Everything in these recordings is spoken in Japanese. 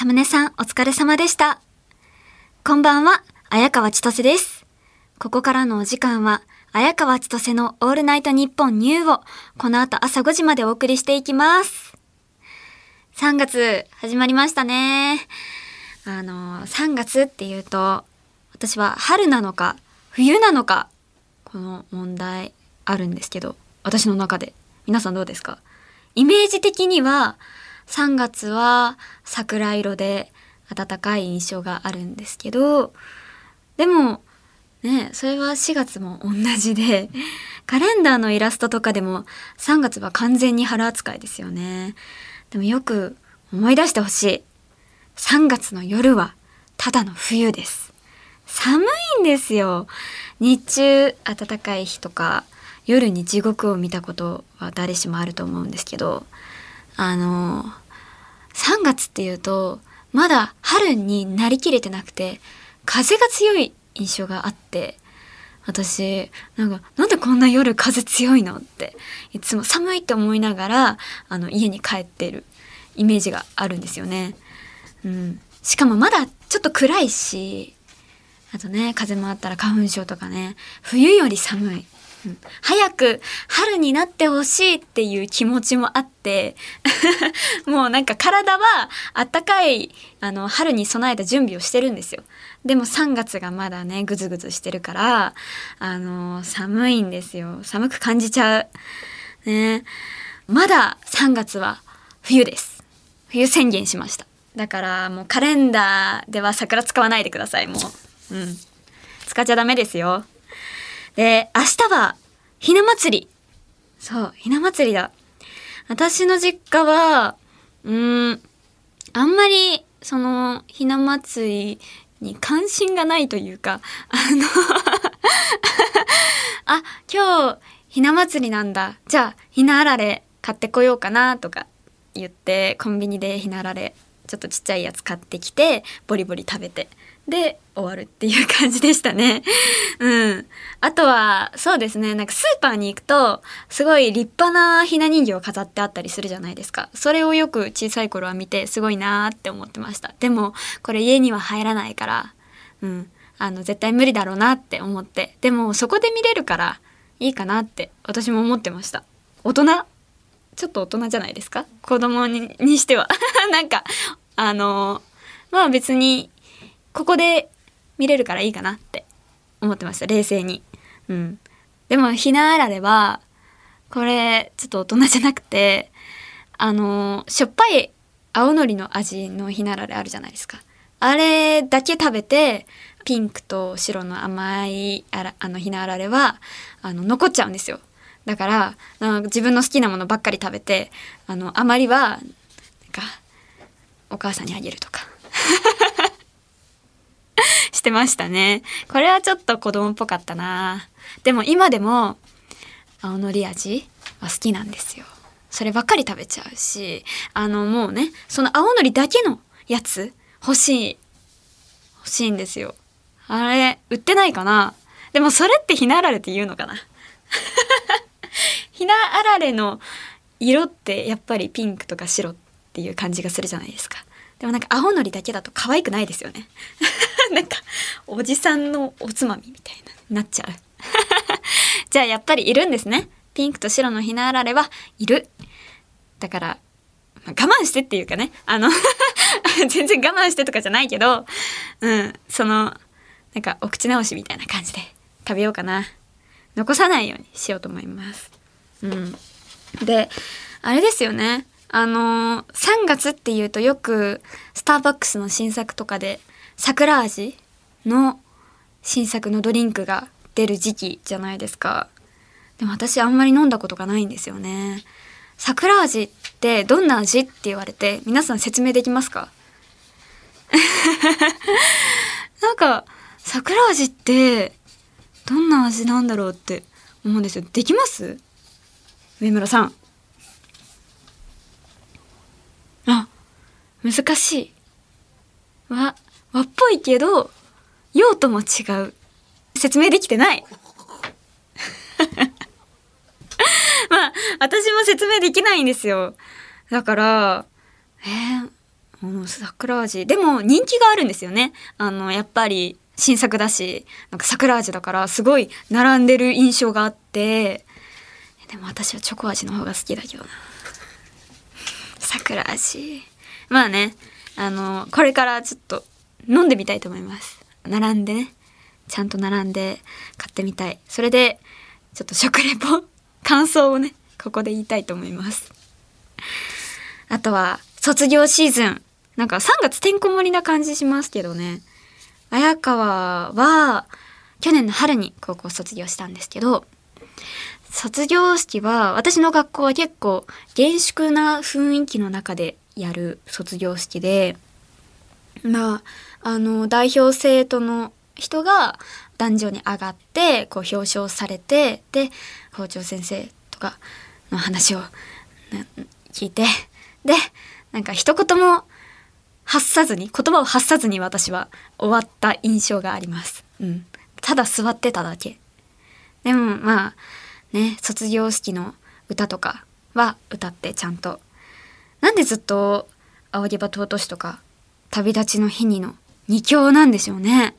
サムネさんお疲れ様でした。こんばんは、綾川千歳です。ここからのお時間は、綾川千歳のオールナイトニッポンニューを、この後朝5時までお送りしていきます。3月、始まりましたね。あの、3月っていうと、私は春なのか、冬なのか、この問題あるんですけど、私の中で。皆さんどうですか？イメージ的には、3月は桜色で暖かい印象があるんですけど、でも、ね、それは4月も同じで、カレンダーのイラストとかでも3月は完全に春扱いですよね。でもよく思い出してほしい。3月の夜はただの冬です。寒いんですよ。日中暖かい日とか夜に地獄を見たことは誰しもあると思うんですけど、あの、3月っていうとまだ春になりきれてなくて風が強い印象があって私なんかなんでこんな夜風強いのっていつも寒いって思いながらあの家に帰ってるイメージがあるんですよね。うん、しかもまだちょっと暗いしあとね風もあったら花粉症とかね冬より寒い。早く春になってほしいっていう気持ちもあって もうなんか体はあったかいあの春に備えた準備をしてるんですよ。でも3月がまだねぐずぐずしてるからあの寒いんですよ。寒く感じちゃう。ね。まだ3月は冬です。冬宣言しました。だからもうカレンダーでは桜使わないでくださいもう。うん。使っちゃダメですよ。で、明日は、ひな祭り。そう、ひな祭りだ。私の実家は、うん、あんまり、その、ひな祭りに関心がないというか、あの、あ、今日、ひな祭りなんだ。じゃあ、ひなあられ買ってこようかな、とか言って、コンビニでひなあられ、ちょっとちっちゃいやつ買ってきて、ボリボリ食べて。で終わるっていう感じでしたね。うん。あとは、そうですね、なんかスーパーに行くと、すごい立派なひな人形を飾ってあったりするじゃないですか。それをよく小さい頃は見て、すごいなーって思ってました。でも、これ家には入らないから、うん。あの、絶対無理だろうなって思って。でも、そこで見れるから、いいかなって、私も思ってました。大人？ちょっと大人じゃないですか？子供ににしては。なんか、あのまあ別に、ここで見れるからいいかなって思ってました。冷静に。うん。でもひなあられはこれちょっと大人じゃなくてあのしょっぱい青のりの味のひなあられあるじゃないですか。あれだけ食べてピンクと白の甘いあらあのひなあられはあの残っちゃうんですよ。だから自分の好きなものばっかり食べてあのあまりはなんかお母さんにあげるとか。してましたね。これはちょっと子供っぽかったな。でも今でも青のり味は好きなんですよ。そればっかり食べちゃうし、あのもうね、その青のりだけのやつ欲しい。欲しいんですよ。あれ、売ってないかなでもそれってひなあられって言うのかな ひなあられの色ってやっぱりピンクとか白っていう感じがするじゃないですか。でもなんか青のりだけだと可愛くないですよね。なんかおじさんのおつまみみたいななっちゃう。じゃあやっぱりいるんですね。ピンクと白のひなあられはいる。だから、まあ我慢してっていうかね、あの 全然我慢してとかじゃないけど、うん、その、なんかお口直しみたいな感じで食べようかな。残さないようにしようと思います。うん。で、あれですよね。あの、3月っていうとよくスターバックスの新作とかで桜味の新作のドリンクが出る時期じゃないですか。でも私あんまり飲んだことがないんですよね。桜味ってどんな味って言われて皆さん説明できますか？なんか桜味ってどんな味なんだろうって思うんですよ。できます？上村さん。あ、難しい。和、和っぽいけど、用途も違う。説明できてない。まあ、私も説明できないんですよ。だから、えー、う、桜味。でも人気があるんですよね。あの、やっぱり新作だし、なんか桜味だからすごい並んでる印象があって、でも私はチョコ味の方が好きだけどな。桜味。まあね、あの、これからちょっと飲んでみたいと思います。並んでね。ちゃんと並んで買ってみたい。それで、ちょっと食レポ、感想をね、ここで言いたいと思います。あとは、卒業シーズン。なんか3月てんこ盛りな感じしますけどね。綾川は、去年の春に高校卒業したんですけど、卒業式は、私の学校は結構厳粛な雰囲気の中でやる卒業式で、まあ、あの、代表生徒の人が壇上に上がって、こう表彰されて、で、校長先生とかの話を聞いて、で、なんか一言も発さずに言葉を発さずに私は終わった印象があります。うん、ただ座ってただけ。でもまあね卒業式の歌とかは歌ってちゃんと。なんでずっと「仰げば尊し」とか「旅立ちの日に」の2強なんでしょうね。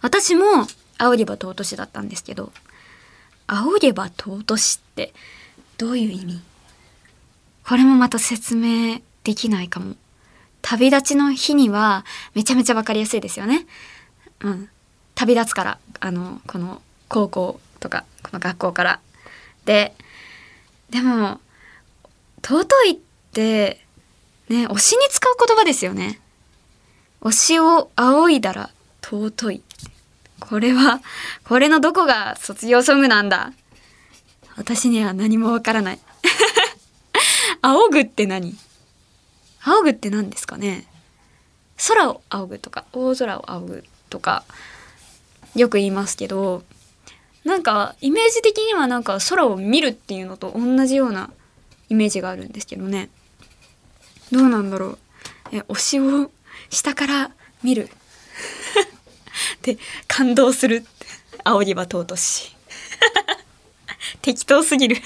私も「仰げば尊し」だったんですけど「仰げば尊し」ってどういう意味？これもまた説明できないかも。旅立ちの日にはめちゃめちゃわかりやすいですよね。うん。旅立つから、あの、この高校とか、この学校から。で、でも、尊いって、ね、推しに使う言葉ですよね。推しを仰いだら尊い。これは、これのどこが卒業ソングなんだ？私には何もわからない。仰ぐって何？仰ぐって何ですかね？空を仰ぐとか大空を仰ぐとかよく言いますけどなんかイメージ的にはなんか空を見るっていうのと同じようなイメージがあるんですけどね。どうなんだろう？え推しを下から見る。で感動する。仰ぎは尊し 適当すぎる。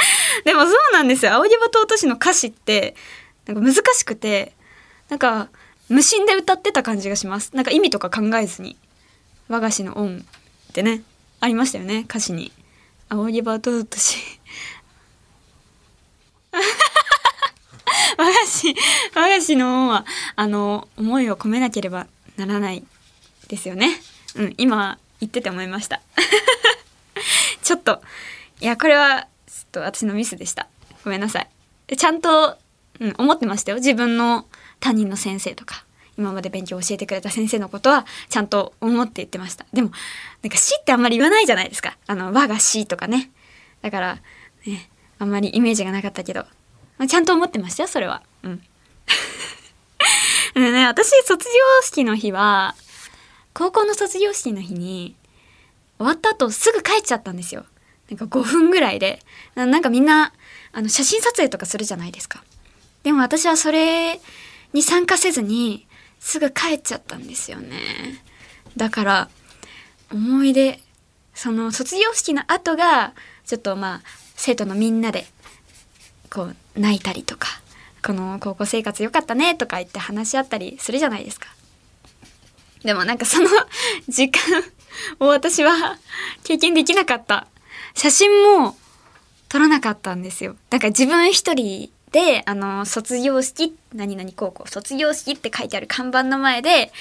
でもそうなんですよ。仰ぎば尊しの歌詞ってなんか難しくてなんか無心で歌ってた感じがします。なんか意味とか考えずに和菓子の音ってねありましたよね歌詞に「仰ぎば尊し」和菓子和菓子の音はあの思いを込めなければならないですよね。うん今言ってて思いました。ちょっといやこれはちょっと私のミスでした。ごめんなさい。ちゃんとうん、思ってましたよ。自分の担任の先生とか今まで勉強を教えてくれた先生のことはちゃんと思って言ってました。でもなんか「死」ってあんまり言わないじゃないですか。あの「我が死」とかね。だからねあんまりイメージがなかったけど、まあ、ちゃんと思ってましたよそれは。うん。で ね私卒業式の日は高校の卒業式の日に終わった後すぐ帰っちゃったんですよ。なんか5分ぐらいで。なんかみんなあの写真撮影とかするじゃないですか。でも私はそれに参加せずにすぐ帰っちゃったんですよね。だから思い出その卒業式の後がちょっとまあ生徒のみんなでこう泣いたりとかこの高校生活良かったねとか言って話し合ったりするじゃないですか。でもなんかその時間を私は 経験できなかった。写真も撮らなかったんですよ。だから自分一人で、あの、卒業式、何々高校、卒業式って書いてある看板の前で、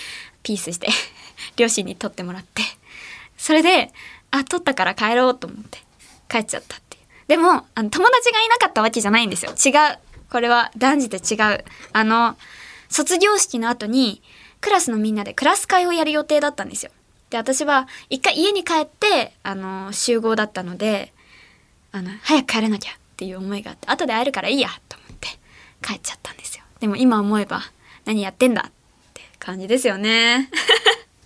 ピースして 両親に撮ってもらって、それで、あ、撮ったから帰ろうと思って帰っちゃった。でも、あの、友達がいなかったわけじゃないんですよ。違う。これは断じて違う。あの、卒業式の後に、クラスのみんなでクラス会をやる予定だったんですよ。で、私は一回家に帰って、あの、集合だったので、あの、早く帰らなきゃっていう思いがあって、後で会えるからいいやと思って帰っちゃったんですよでも今思えば何やってんだって感じですよね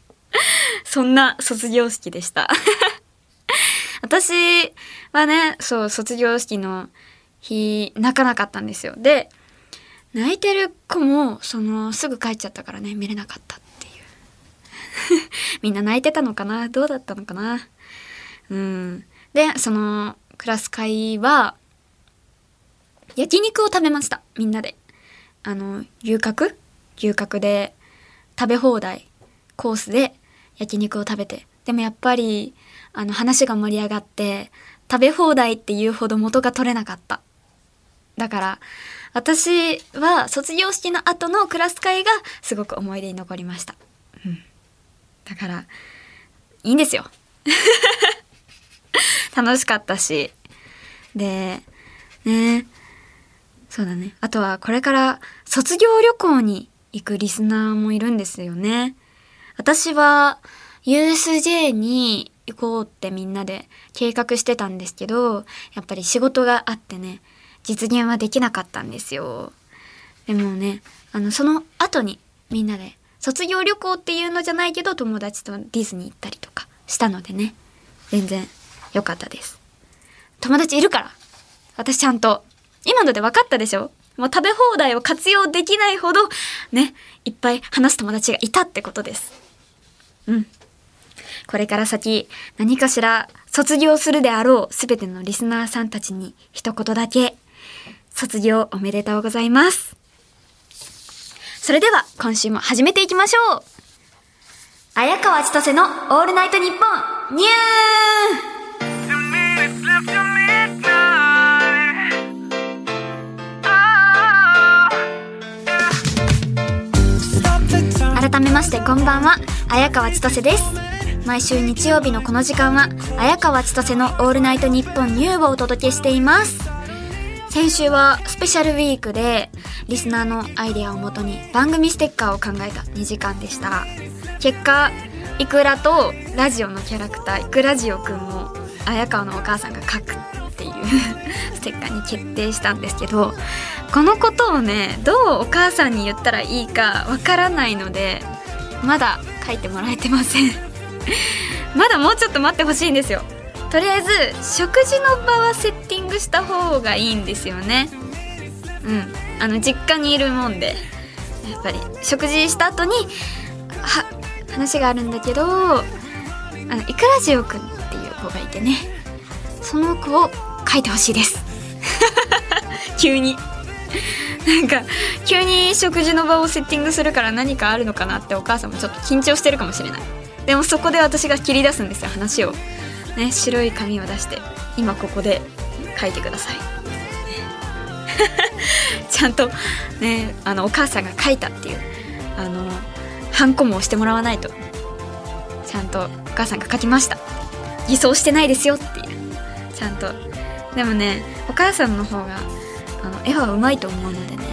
そんな卒業式でした私はねそう卒業式の日泣かなかったんですよ。で泣いてる子もそのすぐ帰っちゃったからね見れなかったっていう。みんな泣いてたのかな？どうだったのかな？うん。でそのクラス会は焼肉を食べましたみんなで。あの遊郭？牛角で食べ放題コースで焼肉を食べて。でもやっぱりあの話が盛り上がって食べ放題っていうほど元が取れなかった。だから私は卒業式の後のクラス会がすごく思い出に残りました、うん、だからいいんですよ。楽しかったし。でねそうだね。あとはこれから卒業旅行に行くリスナーもいるんですよね。私は USJ に行こうってみんなで計画してたんですけどやっぱり仕事があってね実現はできなかったんですよ。でもねあのその後にみんなで卒業旅行っていうのじゃないけど友達とディズニー行ったりとかしたのでね全然良かったです。友達いるから私ちゃんと。今ので分かったでしょ？もう食べ放題を活用できないほどねいっぱい話す友達がいたってことです。うん。これから先何かしら卒業するであろう全てのリスナーさんたちに一言だけ卒業おめでとうございます。それでは今週も始めていきましょう。綾川千歳のオールナイトニッポンニュー。改めましてこんばんは。綾川千歳です。毎週日曜日のこの時間は綾川千歳のオールナイトニッポンニューをお届けしています。先週はスペシャルウィークでリスナーのアイデアをもとに番組ステッカーを考えた2時間でした。結果イクラとラジオのキャラクターイクラジオくんを綾川のお母さんが書くっていう ステッカーに決定したんですけどこのことをねどうお母さんに言ったらいいかわからないのでまだ書いてもらえてません。まだもうちょっと待ってほしいんですよ。とりあえず食事の場はセッティングした方がいいんですよね。うん。あの実家にいるもんで。やっぱり食事した後には話があるんだけどあのイクラジオくんっていう子がいてね。その子を書いてほしいです。急に。なんか急に食事の場をセッティングするから何かあるのかなってお母さんもちょっと緊張してるかもしれない。でもそこで私が切り出すんですよ話を。ね白い紙を出して今ここで書いてください。ちゃんとねあのお母さんが書いたっていうあのハンコも押してもらわないと。ちゃんとお母さんが書きました。偽装してないですよっていう。ちゃんと。でもねお母さんの方があの絵はうまいと思うのでね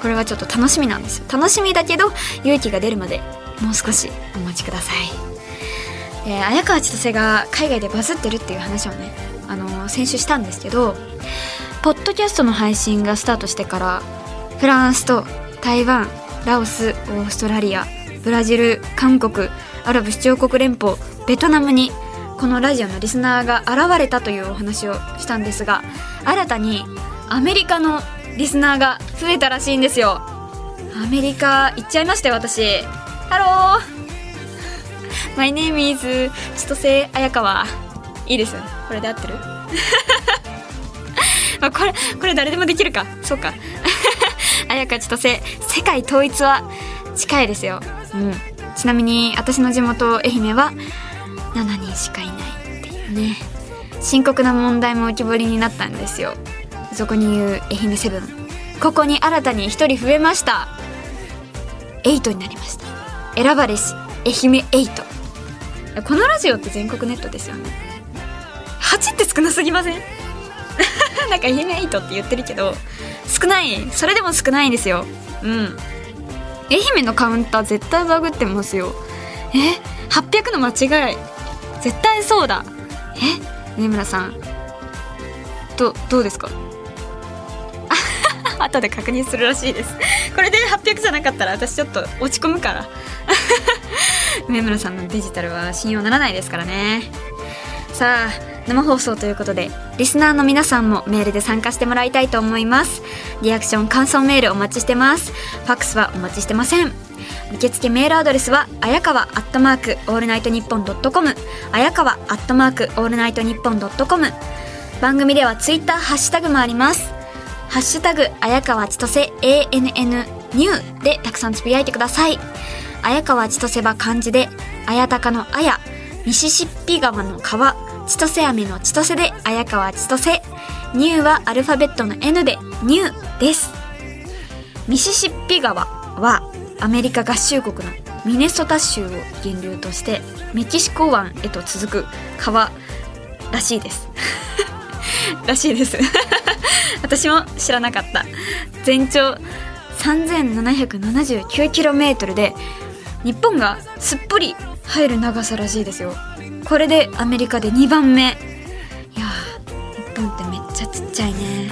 これはちょっと楽しみなんですよ。楽しみだけど勇気が出るまでもう少しお待ちください。えー、綾川千歳が海外でバズってるっていう話をね、あのー、先週したんですけどポッドキャストの配信がスタートしてからフランスと台湾ラオスオーストラリアブラジル韓国アラブ首長国連邦ベトナムにこのラジオのリスナーが現れたというお話をしたんですが新たにアメリカのリスナーが増えたらしいんですよ。アメリカ行っちゃいましたよ私。 Hello My name is 千歳綾川いいですよ。これで合ってる？まあこれこれ誰でもできるか。そうか。綾香千歳世界統一は近いですよ、うん、ちなみに私の地元愛媛は7人しかいないっていうね。深刻な問題も浮き彫りになったんですよ。そこに言う愛媛セブン。ここに新たに1人増えました。8になりました。選ばれし愛媛8このラジオって全国ネットですよね。8って少なすぎません？なんか愛媛8って言ってるけど少ない。それでも少ないんですよ。うん。愛媛のカウンター絶対バグってますよ。え？800の間違い。絶対そうだ。え？根村さん。どどうですか？後で確認するらしいです。これで800じゃなかったら私ちょっと落ち込むから。梅村さんのデジタルは信用ならないですからね。さあ生放送ということでリスナーの皆さんもメールで参加してもらいたいと思います。リアクション感想メールお待ちしてます。ファックスはお待ちしてません。受付メールアドレスはあやかわアットマークオールナイトニッポンドットコム。あやかわアットマークオールナイトニッポンドットコム。番組ではツイッターハッシュタグもあります。ハッシュタグあやかわちとせ ANN ニューでたくさんつぶやいてください。綾川千歳は漢字で、綾鷹の綾、ミシシッピ川の川、千歳飴の千歳で綾川千歳。ニューはアルファベットの N でニューです。ミシシッピ川はアメリカ合衆国のミネソタ州を源流としてメキシコ湾へと続く川らしいです らしいです 私も知らなかった。全長 3779km で日本がすっぽり入る長さらしいですよ。これでアメリカで2番目。いや日本ってめっちゃちっちゃいね。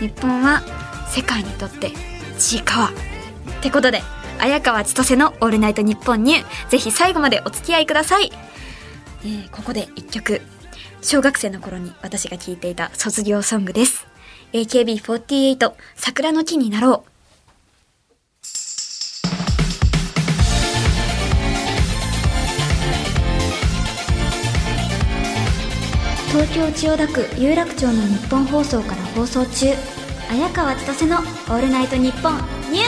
日本は世界にとってちいかわ。ってことで綾川千歳の「オールナイトニッポンニュー」ぜひ最後までお付き合いください、えー、ここで1曲。小学生の頃に私が聴いていた卒業ソングです。AKB48 桜の木になろう東京千代田区有楽町の日本放送から放送中綾川千歳の「オールナイトニッポンニュー」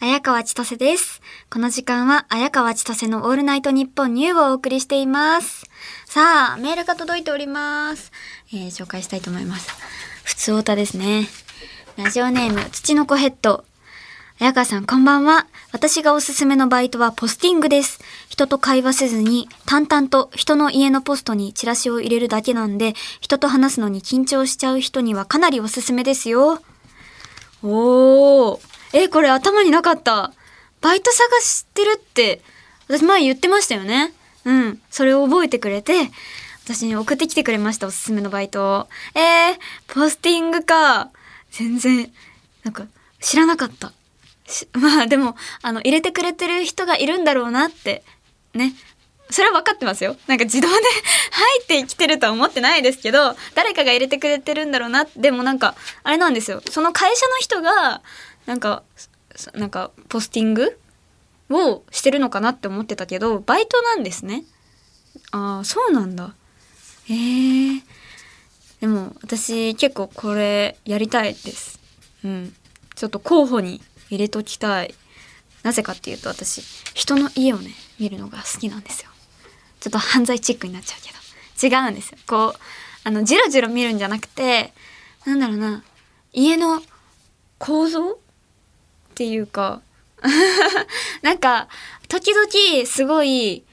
綾川千歳です。この時間は綾川千歳のオールナイトニッポンニューをお送りしています。さあ、メールが届いております。えー、紹介したいと思います。普通歌ですね。ラジオネーム、土の子ヘッド。綾川さん、こんばんは。私がおすすめのバイトはポスティングです。人と会話せずに、淡々と人の家のポストにチラシを入れるだけなんで、人と話すのに緊張しちゃう人にはかなりおすすめですよ。おー。え、これ頭になかった。バイト探してるって、私前言ってましたよね。うん。それを覚えてくれて、私に送ってきてくれました、おすすめのバイトを。えー、ポスティングか。全然、なんか、知らなかった。まあでも、あの、入れてくれてる人がいるんだろうなって、ね。それは分かってますよ。なんか自動で 入ってきてるとは思ってないですけど、誰かが入れてくれてるんだろうな。でもなんか、あれなんですよ。その会社の人が、なんか、なんか、ポスティングをしてるのかなって思ってたけど、バイトなんですね。ああ、そうなんだ。へえ。でも、私結構これやりたいです。うん。ちょっと候補に入れときたいなぜかっていうと私人の家をね見るのが好きなんですよちょっと犯罪チックになっちゃうけど違うんですよこうあのじろじろ見るんじゃなくてなんだろうな家の構造っていうか なんか時々すごい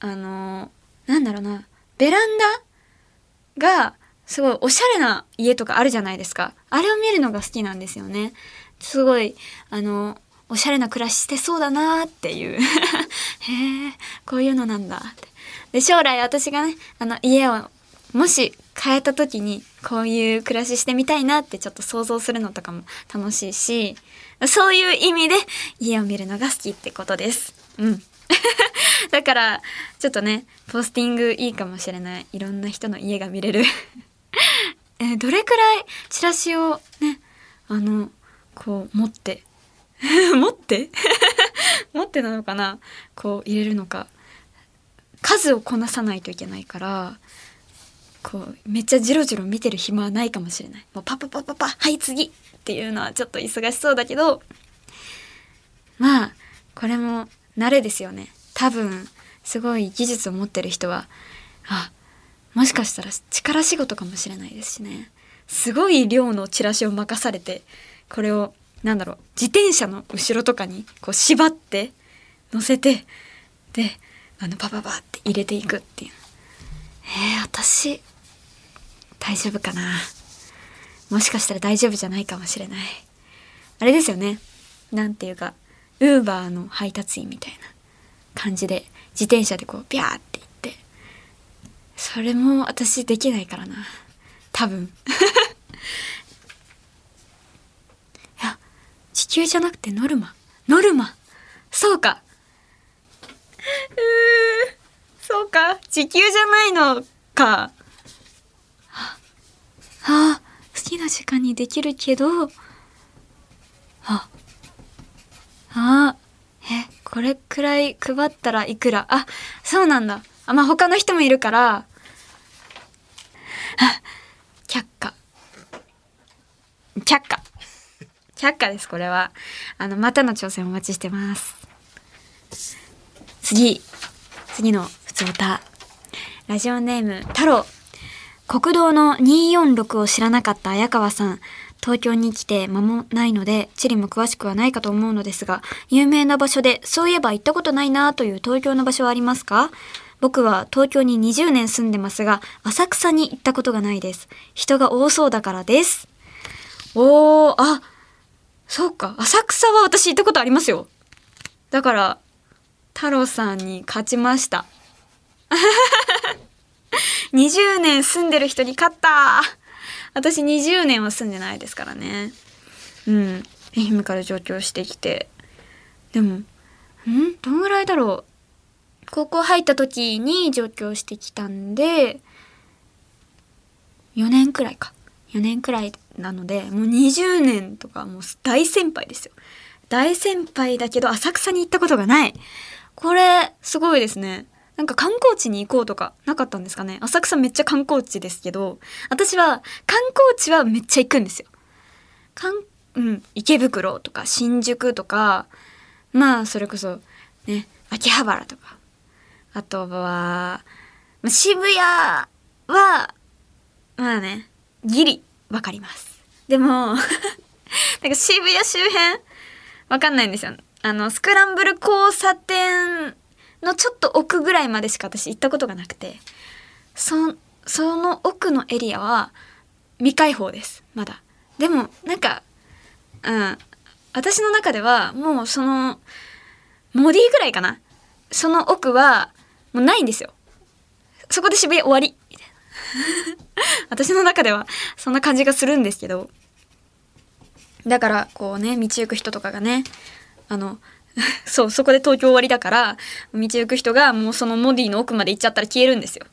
あのなんだろうなベランダがすごいおしゃれな家とかあるじゃないですか。あれを見るのが好きなんですよね。すごいあのおしゃれな暮らししてそうだなっていう。へえこういうのなんだって。で将来私がねあの家をもし変えた時にこういう暮らししてみたいなってちょっと想像するのとかも楽しいしそういう意味で家を見るのが好きってことです。うん。だからちょっとねポスティングいいかもしれない。いろんな人の家が見れる。えどれくらいチラシをねあのこう持って持って？持ってなのかな？こう入れるのか。数をこなさないといけないからこうめっちゃジロジロ見てる暇はないかもしれない。もうパパパパパはい次っていうのはちょっと忙しそうだけどまあこれも慣れですよね。多分すごい技術を持ってる人はあもしかしたら力仕事かもしれないですしね。すごい量のチラシを任されてこれをなんだろう自転車の後ろとかにこう縛って乗せてであのパパパって入れていくっていう。えー、私大丈夫かな？もしかしたら大丈夫じゃないかもしれない。あれですよね。なんていうかウーバーの配達員みたいな感じで自転車でこうビャーって行って。それも私できないからな。多分。地球じゃなくてノルマ。ノルマ。そうか。うー。そうか。地球じゃないのか。ああ好きな時間にできるけどああえこれくらい配ったらいくら？あそうなんだあまあ他の人もいるからあ却下却下。却下です、これは。あの、またの挑戦お待ちしてます。次。次の普通歌。ラジオネーム、太郎。国道の246を知らなかった綾川さん。東京に来て間もないので、地理も詳しくはないかと思うのですが、有名な場所で、そういえば行ったことないなという東京の場所はありますか？僕は東京に20年住んでますが、浅草に行ったことがないです。人が多そうだからです。おー、あ、そうか。浅草は私行ったことありますよ。だから、太郎さんに勝ちました。20年住んでる人に勝った私20年は住んでないですからね。うん。愛媛から上京してきて。でも、ん？どんぐらいだろう？高校入った時に上京してきたんで、4年くらいか。4年くらいなので、もう20年とかもう大先輩ですよ。大先輩だけど浅草に行ったことがない。これ、すごいですね。なんか観光地に行こうとかなかったんですかね浅草めっちゃ観光地ですけど、私は観光地はめっちゃ行くんですよ。かん、うん、池袋とか新宿とか、まあそれこそね、秋葉原とか、あとは、ま渋谷は、まあね、ギリわかります。でも なんか渋谷周辺わかんないんですよ。あの、スクランブル交差点のちょっと奥ぐらいまでしか私行ったことがなくて、そ、その奥のエリアは未開放です。まだ。でも、なんか、うん。私の中ではもうその、モディぐらいかな。その奥はもうないんですよ。そこで渋谷終わり。私の中ではそんな感じがするんですけど。だから、こうね、道行く人とかがね、あの、そう、そこで東京終わりだから、道行く人がもうそのモディの奥まで行っちゃったら消えるんですよ。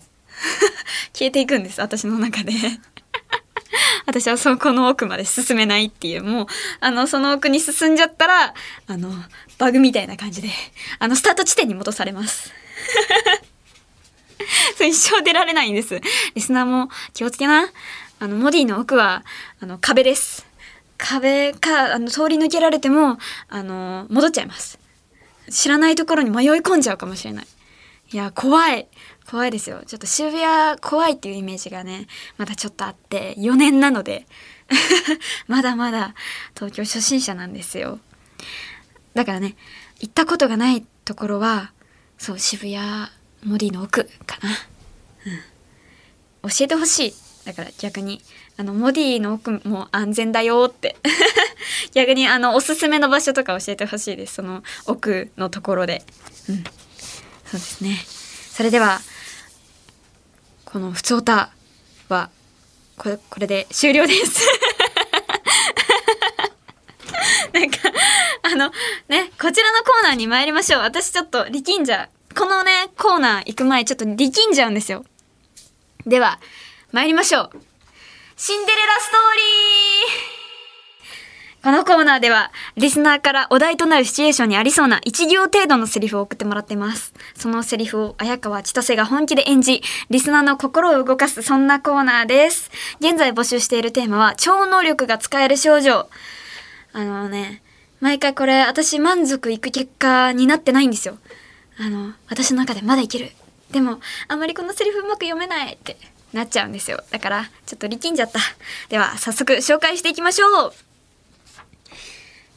消えていくんです、私の中で 私はそこの奥まで進めないっていう、もう、あの、その奥に進んじゃったら、あの、バグみたいな感じで、あの、スタート地点に戻されます。そう一生出られないんです。リスナーも気をつけな。あの、モディの奥は、あの、壁です。壁か、あの、通り抜けられても、あの、戻っちゃいます。知らないところに迷い込んじゃうかもしれない。いや、怖い。怖いですよ。ちょっと渋谷怖いっていうイメージがね、まだちょっとあって、4年なので、まだまだ東京初心者なんですよ。だからね、行ったことがないところは、そう、渋谷モディの奥かな。うん。教えてほしい。だから逆に。あの、モディの奥も安全だよって。逆にあの、おすすめの場所とか教えてほしいです。その奥のところで。うん。そうですね。それでは、このふつおたは、これ、これで終了です。なんか、あの、ね、こちらのコーナーに参りましょう。私ちょっと力んじゃ、このね、コーナー行く前ちょっと力んじゃうんですよ。では、参りましょう。シンデレラストーリーこのコーナーでは、リスナーからお題となるシチュエーションにありそうな1行程度のセリフを送ってもらっています。そのセリフを綾川千歳が本気で演じ、リスナーの心を動かす、そんなコーナーです。現在募集しているテーマは、超能力が使える少女。あのね、毎回これ、私満足いく結果になってないんですよ。あの、私の中でまだいける。でも、あまりこのセリフうまく読めないってなっちゃうんですよ。だから、ちょっと力んじゃった。では、早速紹介していきましょう。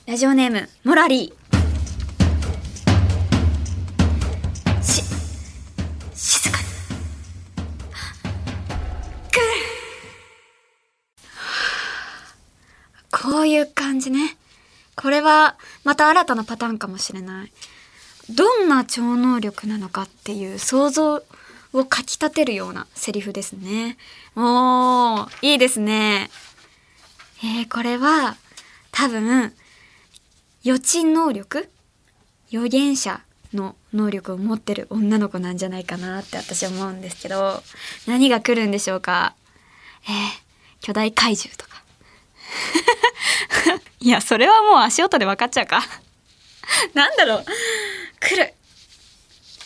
ラジオネーム、モラリー。し、静かに。くるこういう感じね。これは、また新たなパターンかもしれない。どんな超能力なのかっていう想像をかきたてるようなセリフですね。おー、いいですね。えー、これは多分予知能力？預言者の能力を持ってる女の子なんじゃないかなって私は思うんですけど何が来るんでしょうか？えー、巨大怪獣とか。いやそれはもう足音で分かっちゃうか。なんだろう。来る。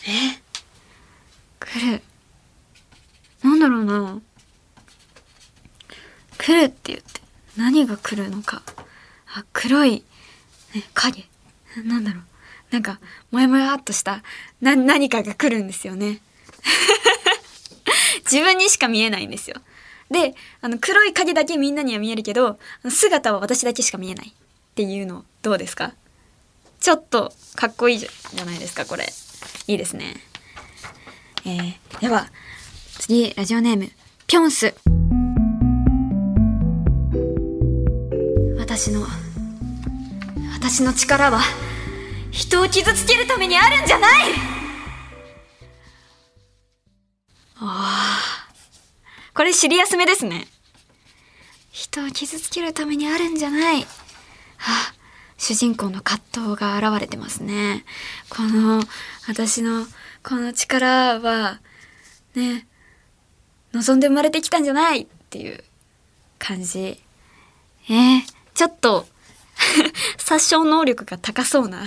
え来る。なんだろうな。来るって言って。何が来るのか。あ黒い、ね、影。なんだろう。なんかもやもやっとした。な何かが来るんですよね。自分にしか見えないんですよ。であの黒い影だけみんなには見えるけど姿は私だけしか見えない。っていうのどうですか？ちょっとかっこいいじゃないですかこれ。いいですね。えー、では次ラジオネームピョンス。私の私の力は人を傷つけるためにあるんじゃない！ああこれシリアスめですね。人を傷つけるためにあるんじゃない。はあ主人公の葛藤が現れてますね。この私のこの力はね望んで生まれてきたんじゃないっていう感じ。えー、ちょっと 殺傷能力が高そうな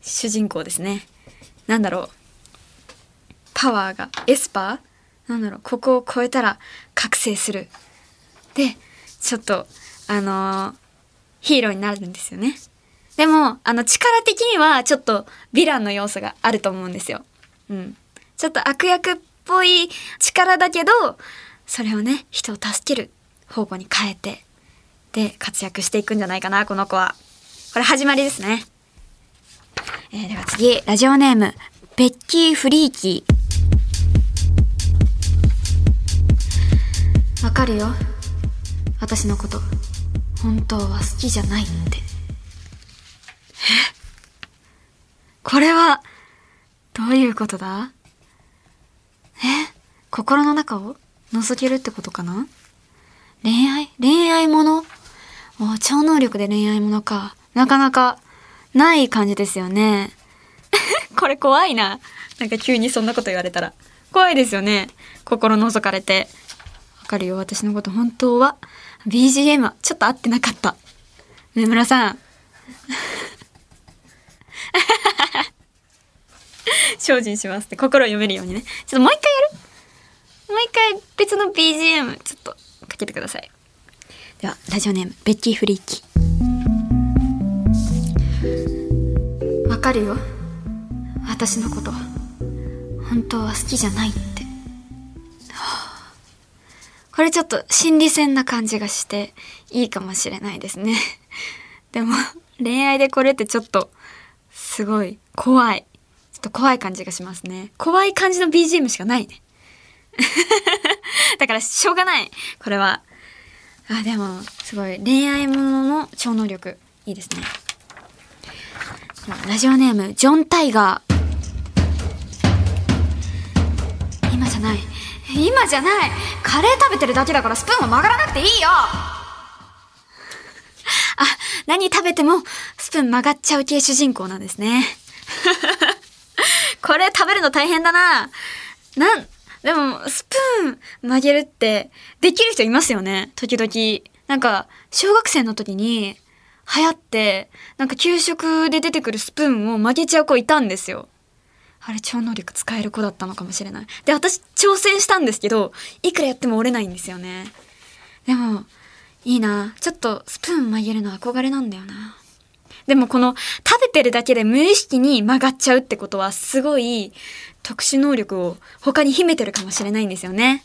主人公ですね。なんだろう。パワーがエスパー？なんだろう。ここを超えたら覚醒する。でちょっとあのー、ヒーローになるんですよね。でもあの力的にはちょっとヴィランの要素があると思うんですよ。うん。ちょっと悪役っぽい力だけどそれをね人を助ける方向に変えてで活躍していくんじゃないかなこの子は。これ始まりですね。えー、では次。ラジオネームベッキー・フリーキー。わかるよ。私のこと。本当は好きじゃないって。え？これはどういうことだ？え？心の中を覗けるってことかな？恋愛？恋愛もの？超能力で恋愛ものか。なかなかない感じですよね。これ怖いな。なんか急にそんなこと言われたら。怖いですよね。心覗かれて。わかるよ、私のこと本当は。BGM はちょっと合ってなかった。梅村さん。精進しますって心を読めるようにね。ちょっともう一回やる？もう一回別の BGM ちょっとかけてください。では、ラジオネーム、ベッキーフリーキ。わかるよ。私のこと。本当は好きじゃないって。はあ、これちょっと心理戦な感じがしていいかもしれないですね。でも、恋愛でこれってちょっと、すごい怖い。ちょっと怖い感じがしますね。怖い感じの BGM しかないね。だからしょうがない。これは。あでもすごい恋愛ものの超能力いいですねラジオネームジョン・タイガー今じゃない今じゃないカレー食べてるだけだからスプーンは曲がらなくていいよあ何食べてもスプーン曲がっちゃう系主人公なんですねこれ食べるの大変だななんでも、スプーン曲げるって、できる人いますよね。時々。なんか、小学生の時に、流行って、なんか給食で出てくるスプーンを曲げちゃう子いたんですよ。あれ超能力使える子だったのかもしれない。で、私挑戦したんですけど、いくらやっても折れないんですよね。でも、いいな。ちょっとスプーン曲げるの憧れなんだよな。でもこの食べてるだけで無意識に曲がっちゃうってことはすごい特殊能力を他に秘めてるかもしれないんですよね。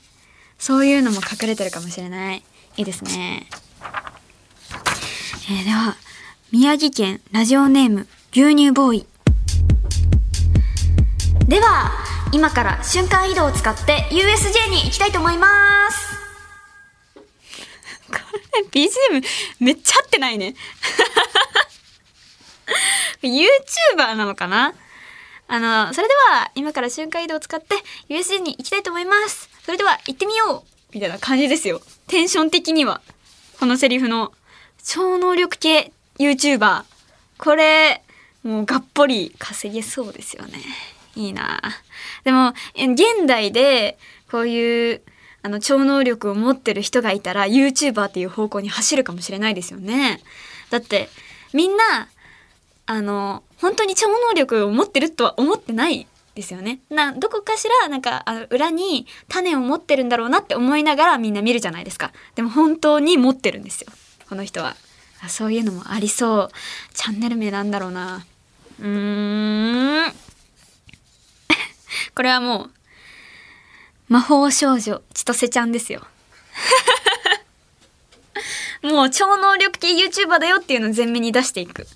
そういうのも隠れてるかもしれない。いいですね。えー、では、宮城県ラジオネーム牛乳ボーイ。では、今から瞬間移動を使って USJ に行きたいと思います。これ BGM めっちゃ合ってないね。YouTuber なのかな？あの、それでは今から瞬間移動を使って USJ に行きたいと思います。それでは行ってみようみたいな感じですよ。テンション的には。このセリフの超能力系 YouTuber。これ、もうがっぽり稼げそうですよね。いいなでも、現代でこういうあの超能力を持ってる人がいたら YouTuber っていう方向に走るかもしれないですよね。だってみんなあの本当に超能力を持ってるとは思ってないですよね。などこかしらなんかあの裏に種を持ってるんだろうなって思いながらみんな見るじゃないですか。でも本当に持ってるんですよ。この人は。あそういうのもありそう。チャンネル名なんだろうな。うーん。これはもう、魔法少女千歳ちゃんですよ。もう超能力系 YouTuber だよっていうのを前面に出していく。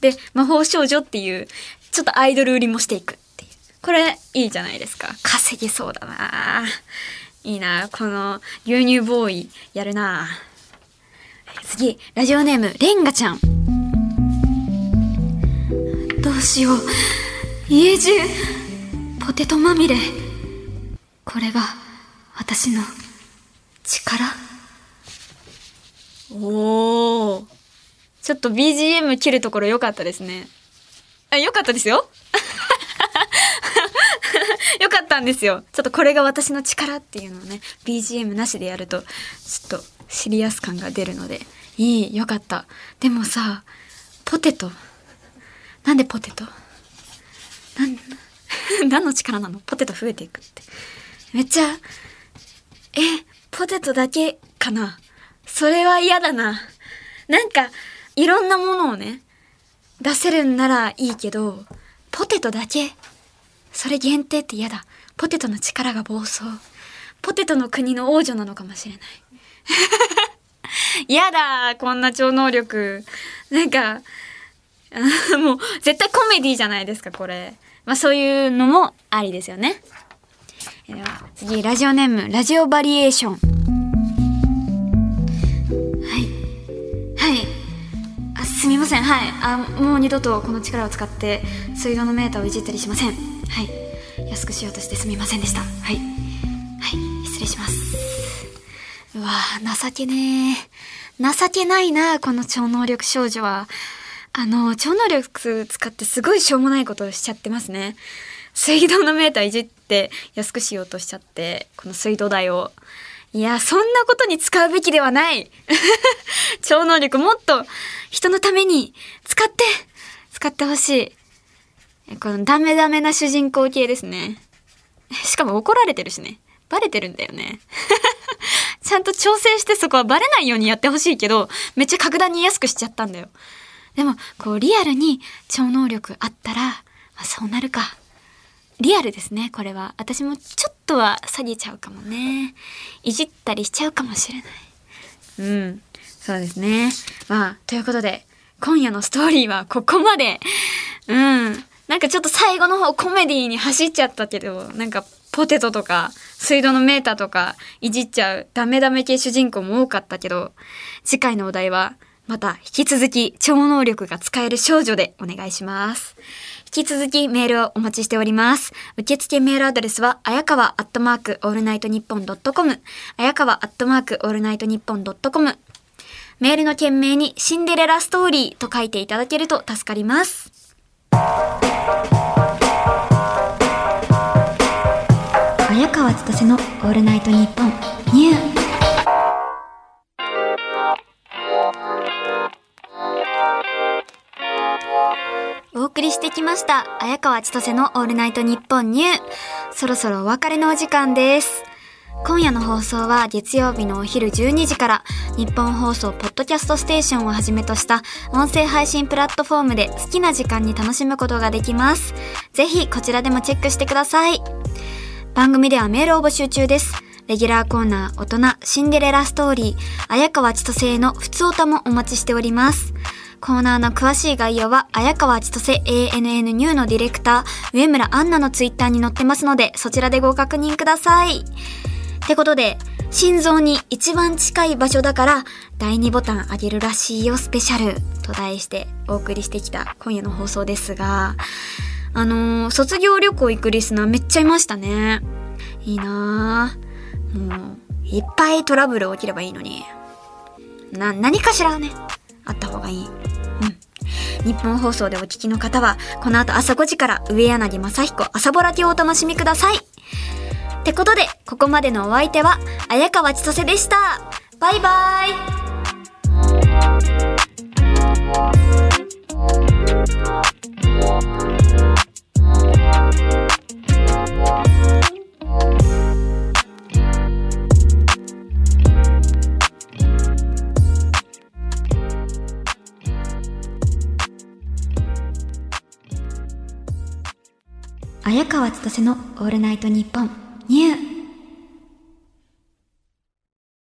で、魔法少女っていう、ちょっとアイドル売りもしていくっていう。これ、いいじゃないですか。稼げそうだないいなこの牛乳ボーイ、やるな次、ラジオネーム、レンガちゃん。どうしよう。家中、ポテトまみれ。これが、私の、力おー。ちょっと BGM 切るところ良かったですね。あ、良かったですよ。良かったんですよ。ちょっとこれが私の力っていうのをね、BGM なしでやると、ちょっとシリアス感が出るので、いい、良かった。でもさ、ポテト。なんでポテト？なん、何の力なの？ポテト増えていくって。めっちゃ、え、ポテトだけかな？それは嫌だな。なんか、いろんなものをね、出せるんならいいけど、ポテトだけそれ限定って嫌だ。ポテトの力が暴走。ポテトの国の王女なのかもしれない。嫌だこんな超能力。なんか、もう絶対コメディじゃないですか、これ。まあそういうのもありですよね。では次、ラジオネーム、ラジオバリエーション。はい。はい。すみません。はい。あ、もう二度とこの力を使って水道のメーターをいじったりしません。はい。安くしようとしてすみませんでした。はい。はい。失礼します。うわ情けねえ。情けないな、この超能力少女は。あの、超能力使ってすごいしょうもないことをしちゃってますね。水道のメーターいじって安くしようとしちゃって、この水道代を。いや、そんなことに使うべきではない。超能力もっと人のために使って、使ってほしい。このダメダメな主人公系ですね。しかも怒られてるしね。バレてるんだよね。ちゃんと調整してそこはバレないようにやってほしいけど、めっちゃ格段に安くしちゃったんだよ。でも、こう、リアルに超能力あったら、まあ、そうなるか。リアルですね、これは。私もちょっとは下げちゃうかもね。いじったりしちゃうかもしれない。うん。そうですね。まあ、ということで、今夜のストーリーはここまで。うん。なんかちょっと最後の方コメディーに走っちゃったけど、なんかポテトとか水道のメーターとかいじっちゃうダメダメ系主人公も多かったけど、次回のお題はまた引き続き超能力が使える少女でお願いします。引き続きメールをお待ちしております。受付メールアドレスは、あやかわアットマークオールナイトニッポンドットコム、あやかわアットマークオールナイトニッポンドットコム。メールの件名にシンデレラストーリーと書いていただけると助かります。綾川千歳のオールナイトニッポンニュー送りしてきました。綾川千歳のオールナイトニッポンニュー。そろそろお別れのお時間です。今夜の放送は月曜日のお昼12時から日本放送ポッドキャストステーションをはじめとした音声配信プラットフォームで好きな時間に楽しむことができます。ぜひこちらでもチェックしてください。番組ではメールを募集中です。レギュラーコーナー、大人、シンデレラストーリー、綾川千歳の普通歌もお待ちしております。コーナーの詳しい概要は、綾川千歳 ANN ニューのディレクター、上村アンナのツイッターに載ってますので、そちらでご確認ください。ってことで、心臓に一番近い場所だから、第2ボタンあげるらしいよスペシャルと題してお送りしてきた今夜の放送ですが、あのー、卒業旅行行くリスナーめっちゃいましたね。いいなぁ。もう、いっぱいトラブル起きればいいのに。な、何かしらね、あった方がいい。うん。日本放送でお聞きの方は、この後朝5時から上柳正彦朝ぼらきをお楽しみください。ってことで、ここまでのお相手は、綾川千歳でした。バイバーイ綾川千歳のオールナイトニッポンニュー。